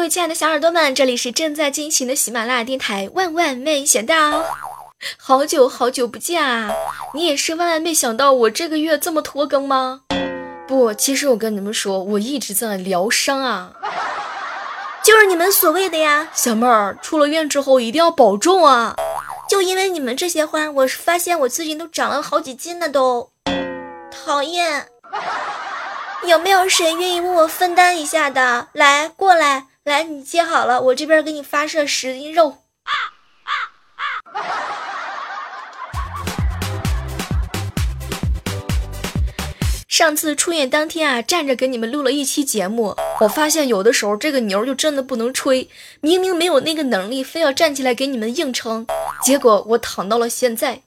各位亲爱的小耳朵们，这里是正在进行的喜马拉雅电台。万万没想到，好久好久不见啊！你也是万万没想到我这个月这么拖更吗？不，其实我跟你们说，我一直在疗伤啊，就是你们所谓的呀，小妹儿出了院之后一定要保重啊！就因为你们这些话，我发现我最近都长了好几斤呢，都讨厌。有没有谁愿意为我分担一下的？来，过来，来，你接好了，我这边给你发射十斤肉。上次出院当天啊，站着给你们录了一期节目，我发现有的时候这个牛就真的不能吹，明明没有那个能力，非要站起来给你们硬撑，结果我躺到了现在。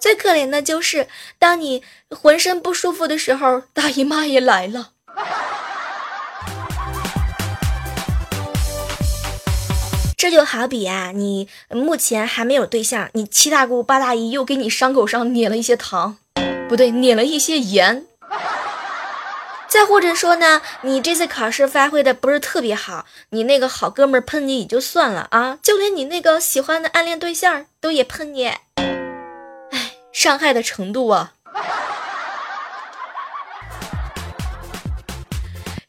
最可怜的就是，当你浑身不舒服的时候，大姨妈也来了。这就好比啊，你目前还没有对象，你七大姑八大姨又给你伤口上捻了一些糖，不对，捻了一些盐。再或者说呢，你这次考试发挥的不是特别好，你那个好哥们喷你也就算了啊，就连你那个喜欢的暗恋对象都也喷你。哎伤害的程度啊！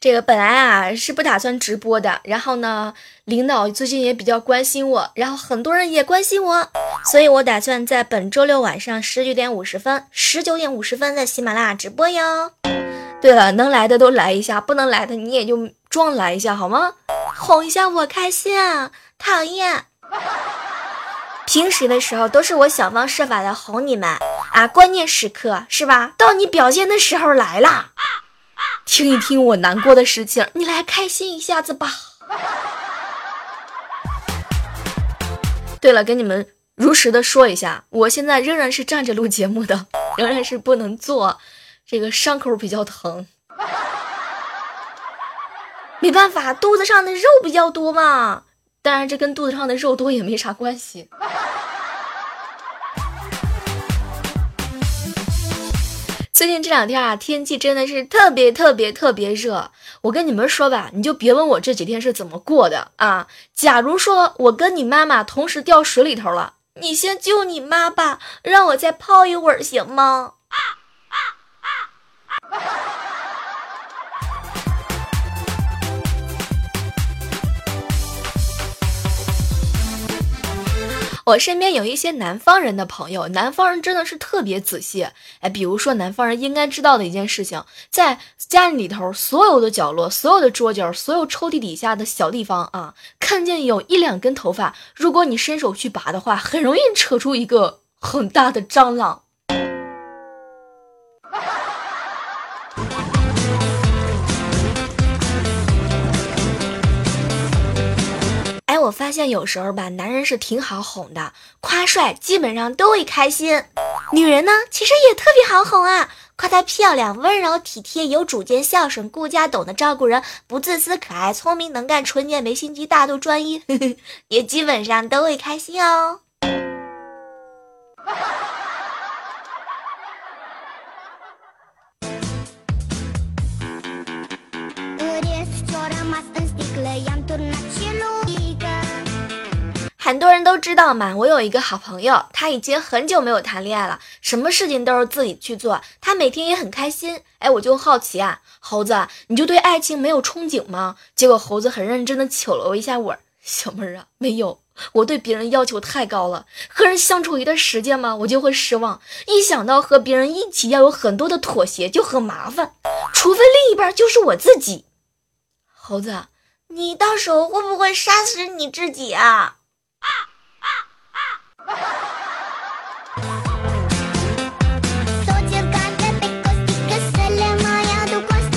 这个本来啊是不打算直播的，然后呢，领导最近也比较关心我，然后很多人也关心我，所以我打算在本周六晚上十九点五十分，十九点五十分在喜马拉雅直播哟。对了，能来的都来一下，不能来的你也就装来一下好吗？哄一下我开心啊！讨厌。平时的时候都是我想方设法的哄你们啊，关键时刻是吧？到你表现的时候来了，听一听我难过的事情，你来开心一下子吧。对了，跟你们如实的说一下，我现在仍然是站着录节目的，仍然是不能坐，这个伤口比较疼，没办法，肚子上的肉比较多嘛。当然，这跟肚子上的肉多也没啥关系。最近这两天啊，天气真的是特别特别特别热。我跟你们说吧，你就别问我这几天是怎么过的啊。假如说我跟你妈妈同时掉水里头了，你先救你妈吧，让我再泡一会儿行吗？我身边有一些南方人的朋友，南方人真的是特别仔细。哎，比如说南方人应该知道的一件事情，在家里头所有的角落、所有的桌角、所有抽屉底下的小地方啊，看见有一两根头发，如果你伸手去拔的话，很容易扯出一个很大的蟑螂。我发现有时候吧，男人是挺好哄的，夸帅基本上都会开心。女人呢，其实也特别好哄啊，夸她漂亮、温柔、体贴、有主见、孝顺、顾家、懂得照顾人、不自私、可爱、聪明、能干、纯洁、没心机、大度、专一，也基本上都会开心哦。很多人都知道嘛，我有一个好朋友，他已经很久没有谈恋爱了，什么事情都是自己去做，他每天也很开心。哎，我就好奇啊，猴子，你就对爱情没有憧憬吗？结果猴子很认真的瞅了我一下，我小妹儿啊，没有，我对别人要求太高了，和人相处一段时间嘛，我就会失望。一想到和别人一起要有很多的妥协，就很麻烦，除非另一半就是我自己。猴子，你到时候会不会杀死你自己啊？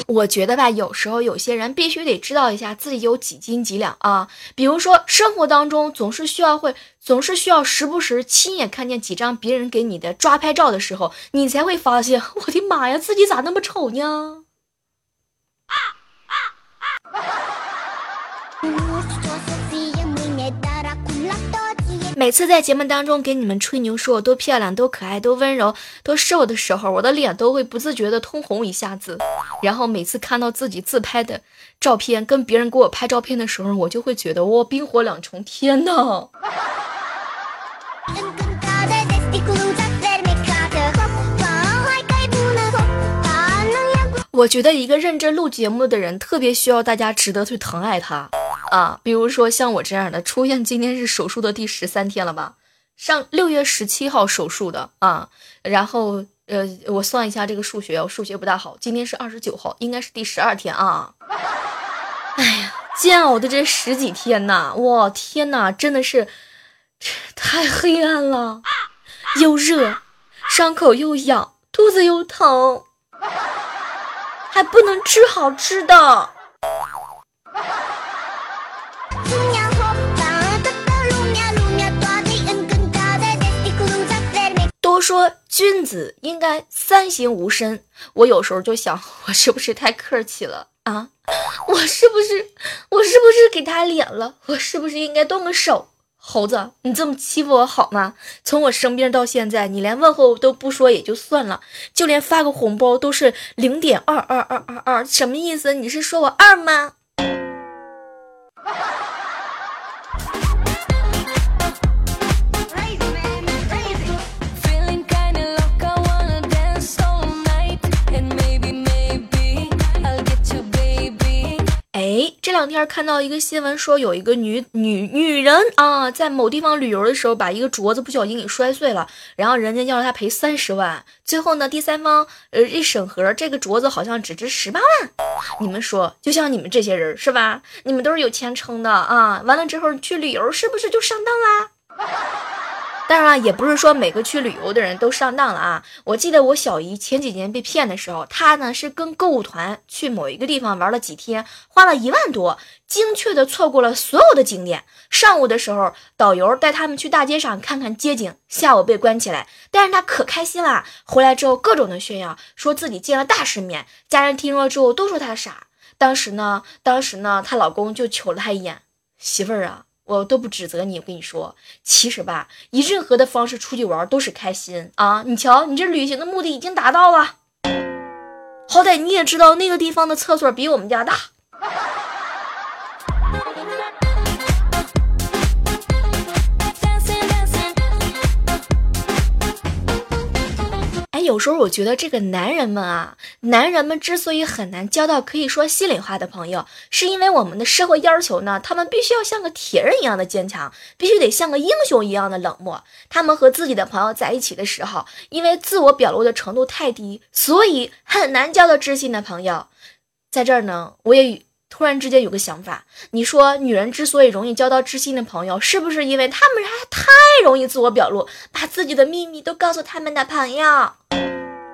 我觉得吧，有时候有些人必须得知道一下自己有几斤几两啊。比如说，生活当中总是需要会，总是需要时不时亲眼看见几张别人给你的抓拍照的时候，你才会发现，我的妈呀，自己咋那么丑呢？每次在节目当中给你们吹牛说我多漂亮、多可爱、多温柔、多瘦的时候，我的脸都会不自觉的通红一下子。然后每次看到自己自拍的照片，跟别人给我拍照片的时候，我就会觉得哇，冰火两重天呐！我觉得一个认真录节目的人特别需要大家值得去疼爱他啊，比如说像我这样的，出院今天是手术的第十三天了吧？上六月十七号手术的啊，然后呃，我算一下这个数学，我数学不大好，今天是二十九号，应该是第十二天啊。哎呀，煎熬的这十几天呐，哇天呐，真的是太黑暗了，又热，伤口又痒，肚子又疼。还不能吃好吃的。说君子应该三省吾身，我有时候就想，我是不是太客气了啊？我是不是，我是不是给他脸了？我是不是应该动个手？猴子，你这么欺负我好吗？从我生病到现在，你连问候都不说也就算了，就连发个红包都是零点二二二二二，什么意思？你是说我二吗？这两天看到一个新闻，说有一个女女女人啊，在某地方旅游的时候，把一个镯子不小心给摔碎了，然后人家要让她赔三十万。最后呢，第三方呃一审核，这个镯子好像只值十八万。你们说，就像你们这些人是吧？你们都是有钱撑的啊，完了之后去旅游，是不是就上当啦？当然了，也不是说每个去旅游的人都上当了啊。我记得我小姨前几年被骗的时候，她呢是跟购物团去某一个地方玩了几天，花了一万多，精确的错过了所有的景点。上午的时候，导游带他们去大街上看看街景，下午被关起来。但是她可开心了，回来之后各种的炫耀，说自己见了大世面。家人听说之后都说她傻。当时呢，当时呢，她老公就瞅了她一眼，媳妇儿啊。我都不指责你，我跟你说，其实吧，以任何的方式出去玩都是开心啊！你瞧，你这旅行的目的已经达到了，好歹你也知道那个地方的厕所比我们家大。有时候我觉得这个男人们啊，男人们之所以很难交到可以说心里话的朋友，是因为我们的社会要求呢，他们必须要像个铁人一样的坚强，必须得像个英雄一样的冷漠。他们和自己的朋友在一起的时候，因为自我表露的程度太低，所以很难交到知心的朋友。在这儿呢，我也突然之间有个想法，你说女人之所以容易交到知心的朋友，是不是因为他们还太容易自我表露，把自己的秘密都告诉他们的朋友？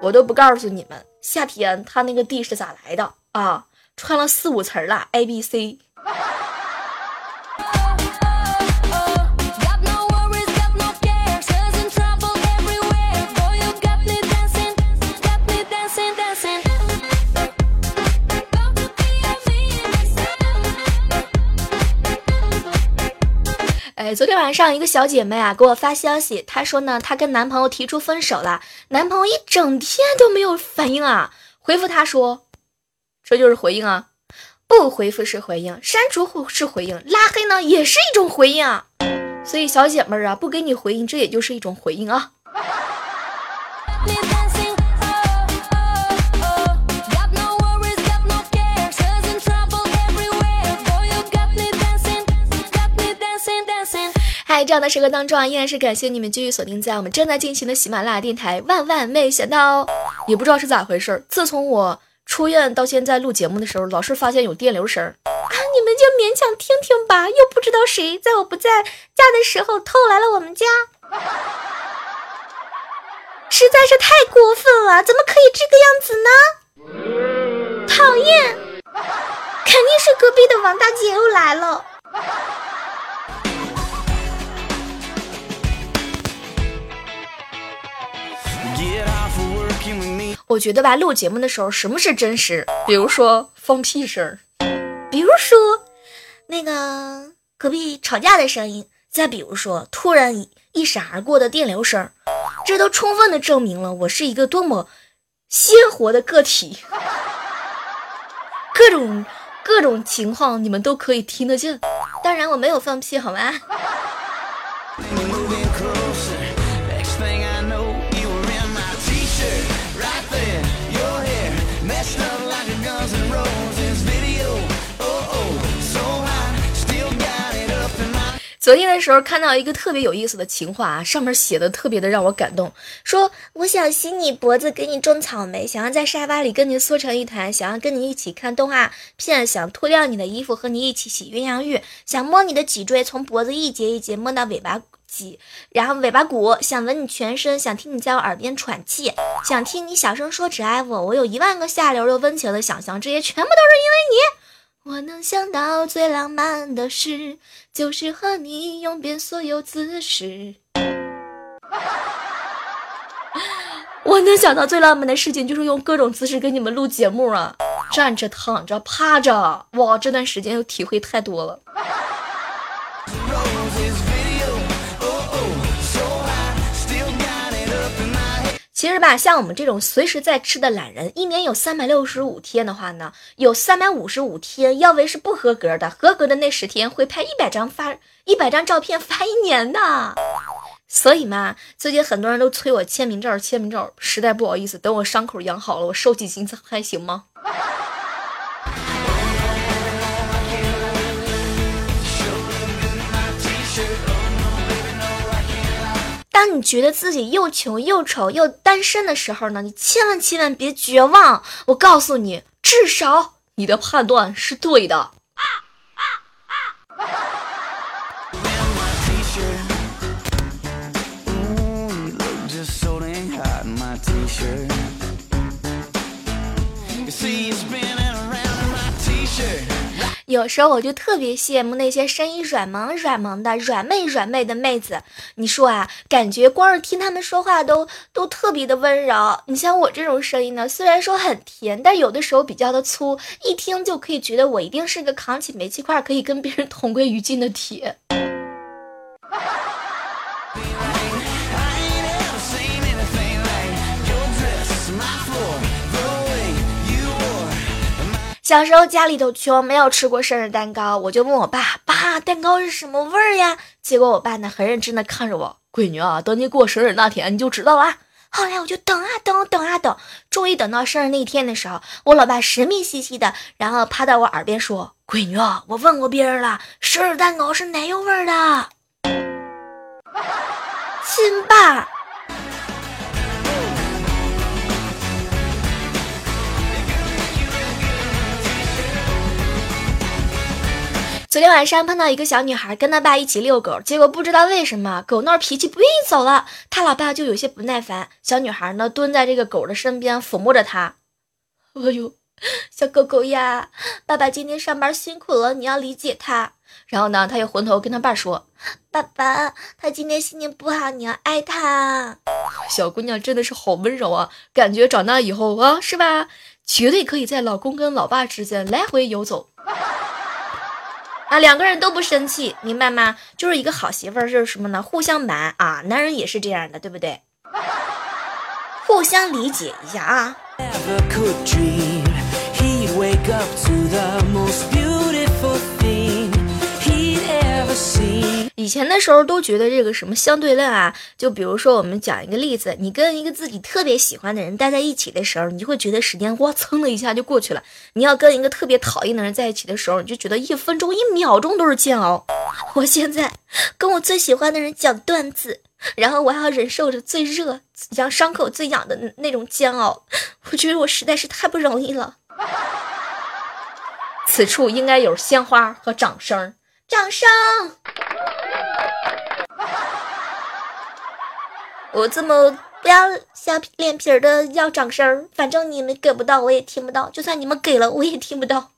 我都不告诉你们，夏天他那个地是咋来的啊？穿了四五层了，A B C。哎昨天晚上，一个小姐妹啊给我发消息，她说呢，她跟男朋友提出分手了，男朋友一整天都没有反应啊。回复她说，这就是回应啊，不回复是回应，删除是回应，拉黑呢也是一种回应啊。所以小姐妹啊，不给你回应，这也就是一种回应啊。在这样的时刻当中啊，依然是感谢你们继续锁定在我们正在进行的喜马拉雅电台。万万没想到，也不知道是咋回事。自从我出院到现在录节目的时候，老是发现有电流声啊，你们就勉强听听吧。又不知道谁在我不在家的时候偷来了我们家，实在是太过分了，怎么可以这个样子呢？讨厌，肯定是隔壁的王大姐又来了。我觉得吧，录节目的时候，什么是真实？比如说放屁声，比如说那个隔壁吵架的声音，再比如说，突然一一闪而过的电流声，这都充分的证明了我是一个多么鲜活的个体。各种各种情况，你们都可以听得见。当然，我没有放屁，好吗？昨天的时候看到一个特别有意思的情话啊，上面写的特别的让我感动，说我想吸你脖子给你种草莓，想要在沙发里跟你缩成一团，想要跟你一起看动画片，想脱掉你的衣服和你一起洗鸳鸯浴，想摸你的脊椎，从脖子一节一节摸到尾巴脊，然后尾巴骨，想闻你全身，想听你在我耳边喘气，想听你小声说只爱我，我有一万个下流又温情的想象，这些全部都是因为你。我能想到最浪漫的事，就是和你用遍所有姿势。我能想到最浪漫的事情，就是用各种姿势给你们录节目啊，站着、躺着、趴着，哇，这段时间又体会太多了。其实吧，像我们这种随时在吃的懒人，一年有三百六十五天的话呢，有三百五十五天腰围是不合格的，合格的那十天会拍一百张发一百张照片发一年的。所以嘛，最近很多人都催我签名照，签名照，实在不好意思，等我伤口养好了，我收起心还行吗？当你觉得自己又穷又丑又单身的时候呢，你千万千万别绝望。我告诉你，至少你的判断是对的。有时候我就特别羡慕那些声音软萌软萌的软妹软妹的妹子，你说啊，感觉光是听他们说话都都特别的温柔。你像我这种声音呢，虽然说很甜，但有的时候比较的粗，一听就可以觉得我一定是个扛起煤气罐可以跟别人同归于尽的铁。小时候家里头穷，没有吃过生日蛋糕，我就问我爸：“爸，蛋糕是什么味儿呀？”结果我爸呢很认真的看着我：“闺女啊，等你过生日那天你就知道了。”后来我就等啊等，等啊等，终于等到生日那天的时候，我老爸神秘兮兮的，然后趴到我耳边说：“闺女啊，我问过别人了，生日蛋糕是奶油味的。”亲爸。昨天晚上碰到一个小女孩跟她爸一起遛狗，结果不知道为什么狗闹脾气不愿意走了，她老爸就有些不耐烦。小女孩呢蹲在这个狗的身边抚摸着它，哎呦，小狗狗呀，爸爸今天上班辛苦了，你要理解他。然后呢，他又回头跟他爸说：“爸爸，他今天心情不好，你要爱他。”小姑娘真的是好温柔啊，感觉长大以后啊，是吧？绝对可以在老公跟老爸之间来回游走。啊，两个人都不生气，明白吗？就是一个好媳妇儿，就是什么呢？互相瞒啊，男人也是这样的，对不对？互相理解一下啊。以前的时候都觉得这个什么相对论啊，就比如说我们讲一个例子，你跟一个自己特别喜欢的人待在一起的时候，你就会觉得时间哇蹭的一下就过去了；你要跟一个特别讨厌的人在一起的时候，你就觉得一分钟、一秒钟都是煎熬。我现在跟我最喜欢的人讲段子，然后我还要忍受着最热、让伤口最痒的那种煎熬，我觉得我实在是太不容易了。此处应该有鲜花和掌声，掌声。我这么不要小脸皮的要掌声，反正你们给不到，我也听不到；就算你们给了，我也听不到。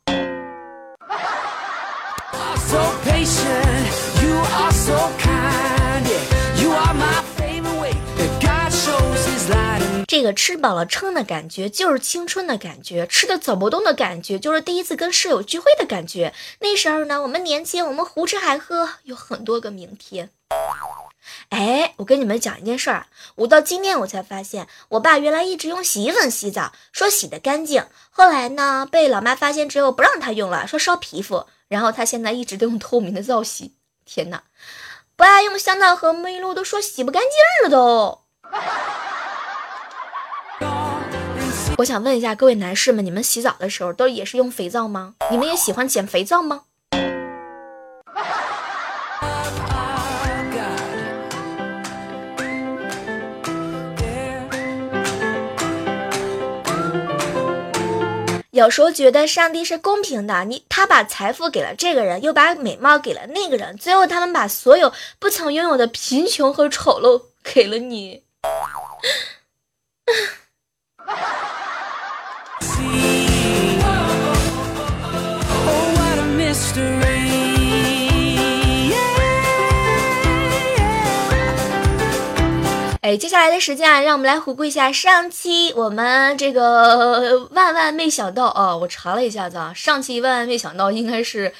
这这个吃饱了撑的感觉就是青春的感觉，吃的走不动的感觉就是第一次跟室友聚会的感觉。那时候呢，我们年轻，我们胡吃海喝，有很多个明天。哎，我跟你们讲一件事儿，我到今天我才发现，我爸原来一直用洗衣粉洗澡，说洗的干净。后来呢，被老妈发现之后不让他用了，说烧皮肤。然后他现在一直都用透明的皂洗。天哪，不爱用香皂和沐浴露都说洗不干净了都。我想问一下各位男士们，你们洗澡的时候都也是用肥皂吗？你们也喜欢捡肥皂吗？有时候觉得上帝是公平的，你他把财富给了这个人，又把美貌给了那个人，最后他们把所有不曾拥有的贫穷和丑陋给了你。哎，接下来的时间啊，让我们来回顾一下上期我们这个万万没想到啊！我查了一下子啊，上期万万没想到应该是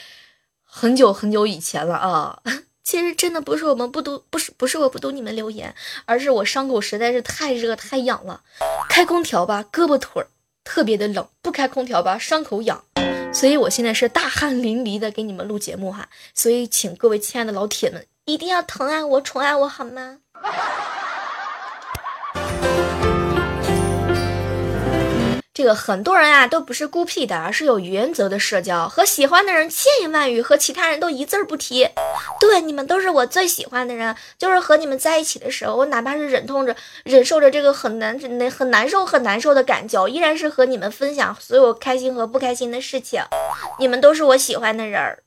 很久很久以前了啊。其实真的不是我们不读，不是不是我不读你们留言，而是我伤口实在是太热太痒了，开空调吧，胳膊腿儿特别的冷；不开空调吧，伤口痒。所以我现在是大汗淋漓的给你们录节目哈。所以请各位亲爱的老铁们一定要疼爱我、宠爱我好吗？这个很多人啊都不是孤僻的，而是有原则的社交。和喜欢的人千言万语，和其他人都一字儿不提。对，你们都是我最喜欢的人。就是和你们在一起的时候，我哪怕是忍痛着、忍受着这个很难、那很难受、很难受的感觉，依然是和你们分享所有开心和不开心的事情。你们都是我喜欢的人儿。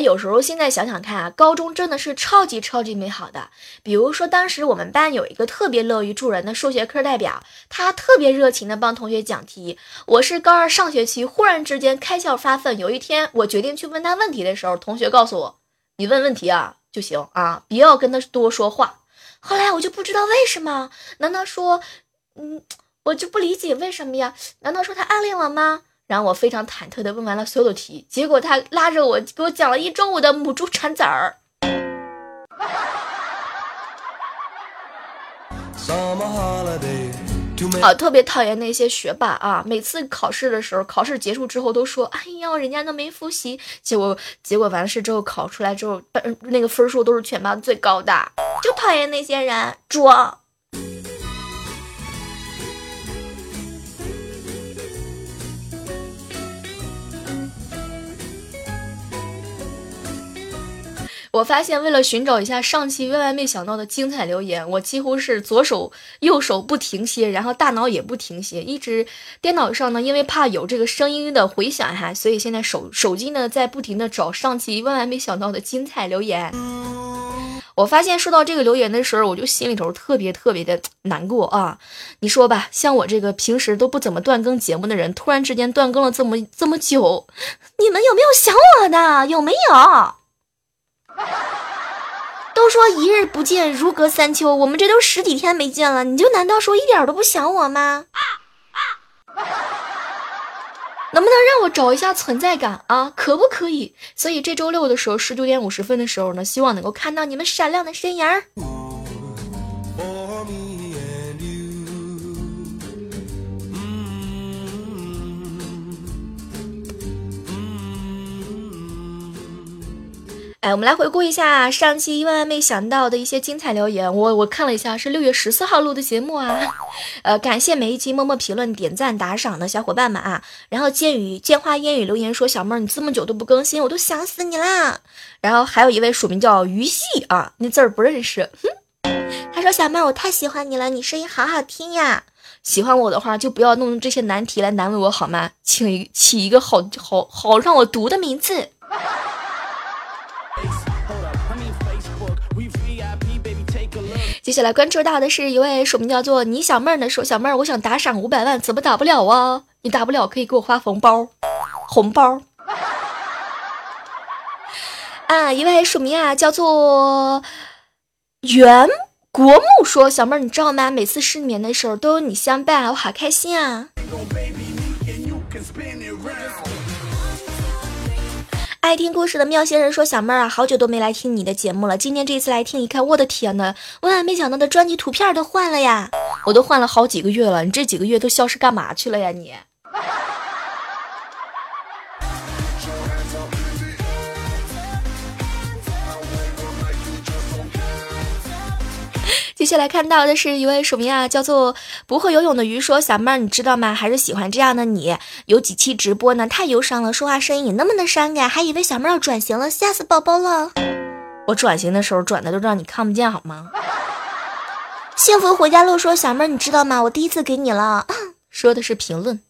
有时候现在想想看啊，高中真的是超级超级美好的。比如说，当时我们班有一个特别乐于助人的数学课代表，他特别热情的帮同学讲题。我是高二上学期忽然之间开窍发奋，有一天我决定去问他问题的时候，同学告诉我：“你问问题啊就行啊，不要跟他多说话。”后来我就不知道为什么，难道说，嗯，我就不理解为什么呀？难道说他暗恋我吗？然后我非常忐忑的问完了所有的题，结果他拉着我给我讲了一中午的母猪产崽儿。啊，特别讨厌那些学霸啊！每次考试的时候，考试结束之后都说：“哎呀，人家都没复习。”结果结果完事之后考出来之后，那个分数都是全班最高的，就讨厌那些人装。我发现，为了寻找一下上期万万没想到的精彩留言，我几乎是左手右手不停歇，然后大脑也不停歇，一直电脑上呢，因为怕有这个声音的回响哈，所以现在手手机呢在不停的找上期万万没想到的精彩留言。我发现收到这个留言的时候，我就心里头特别特别的难过啊！你说吧，像我这个平时都不怎么断更节目的人，突然之间断更了这么这么久，你们有没有想我的？有没有？都说一日不见如隔三秋，我们这都十几天没见了，你就难道说一点都不想我吗？能不能让我找一下存在感啊？可不可以？所以这周六的时候，十九点五十分的时候呢，希望能够看到你们闪亮的身影儿。哎，我们来回顾一下上期万万没想到的一些精彩留言。我我看了一下，是六月十四号录的节目啊。呃，感谢每一期默默评论、点赞、打赏的小伙伴们啊。然后剑雨剑花烟雨留言说：“小妹儿，你这么久都不更新，我都想死你啦。”然后还有一位署名叫鱼戏啊，那字儿不认识。他说：“小妹儿，我太喜欢你了，你声音好好听呀。喜欢我的话，就不要弄这些难题来难为我好吗？请起一个好好好让我读的名字。”接下来关注到的是一位署名叫做你小妹儿的说小妹儿，我想打赏五百万，怎么打不了啊？你打不了可以给我发红包，红包。啊，一位署名啊，叫做袁国木说：“小妹儿，你知道吗？每次失眠的时候都有你相伴，我好开心啊！”爱听故事的妙仙人说：“小妹儿啊，好久都没来听你的节目了，今天这一次来听一看，我的天呐，万万没想到的专辑图片都换了呀！我都换了好几个月了，你这几个月都消失干嘛去了呀你？”接下来看到的是一位署名啊，叫做不会游泳的鱼说：“小妹儿，你知道吗？还是喜欢这样的你。有几期直播呢，太忧伤了，说话声音也那么的伤感，还以为小妹儿要转型了，吓死宝宝了。我转型的时候转的都让你看不见好吗？”幸福回家路说：“小妹儿，你知道吗？我第一次给你了。”说的是评论。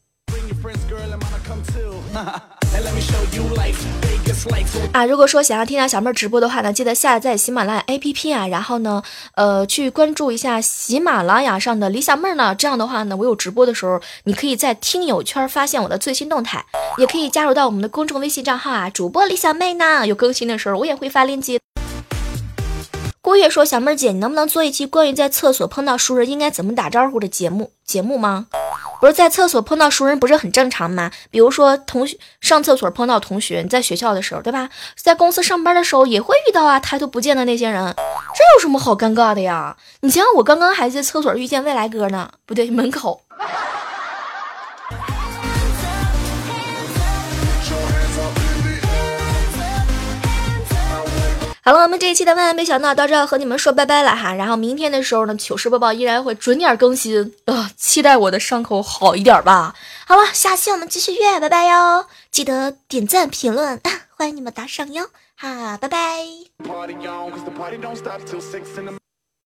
啊，如果说想要听到小妹儿直播的话呢，记得下载喜马拉雅 APP 啊，然后呢，呃，去关注一下喜马拉雅上的李小妹儿呢。这样的话呢，我有直播的时候，你可以在听友圈发现我的最新动态，也可以加入到我们的公众微信账号啊，主播李小妹呢，有更新的时候我也会发链接。郭月说：“小妹儿姐，你能不能做一期关于在厕所碰到熟人应该怎么打招呼的节目节目吗？不是在厕所碰到熟人不是很正常吗？比如说同学上厕所碰到同学，你在学校的时候，对吧？在公司上班的时候也会遇到啊，抬头不见的那些人，这有什么好尴尬的呀？你想想，我刚刚还在厕所遇见未来哥呢，不对，门口。”好了，我们这一期的万万没想到到这要和你们说拜拜了哈。然后明天的时候呢，糗事播报依然会准点更新啊，期待我的伤口好一点吧。好了，下期我们继续约，拜拜哟！记得点赞评论，欢迎你们打赏哟，哈，拜拜。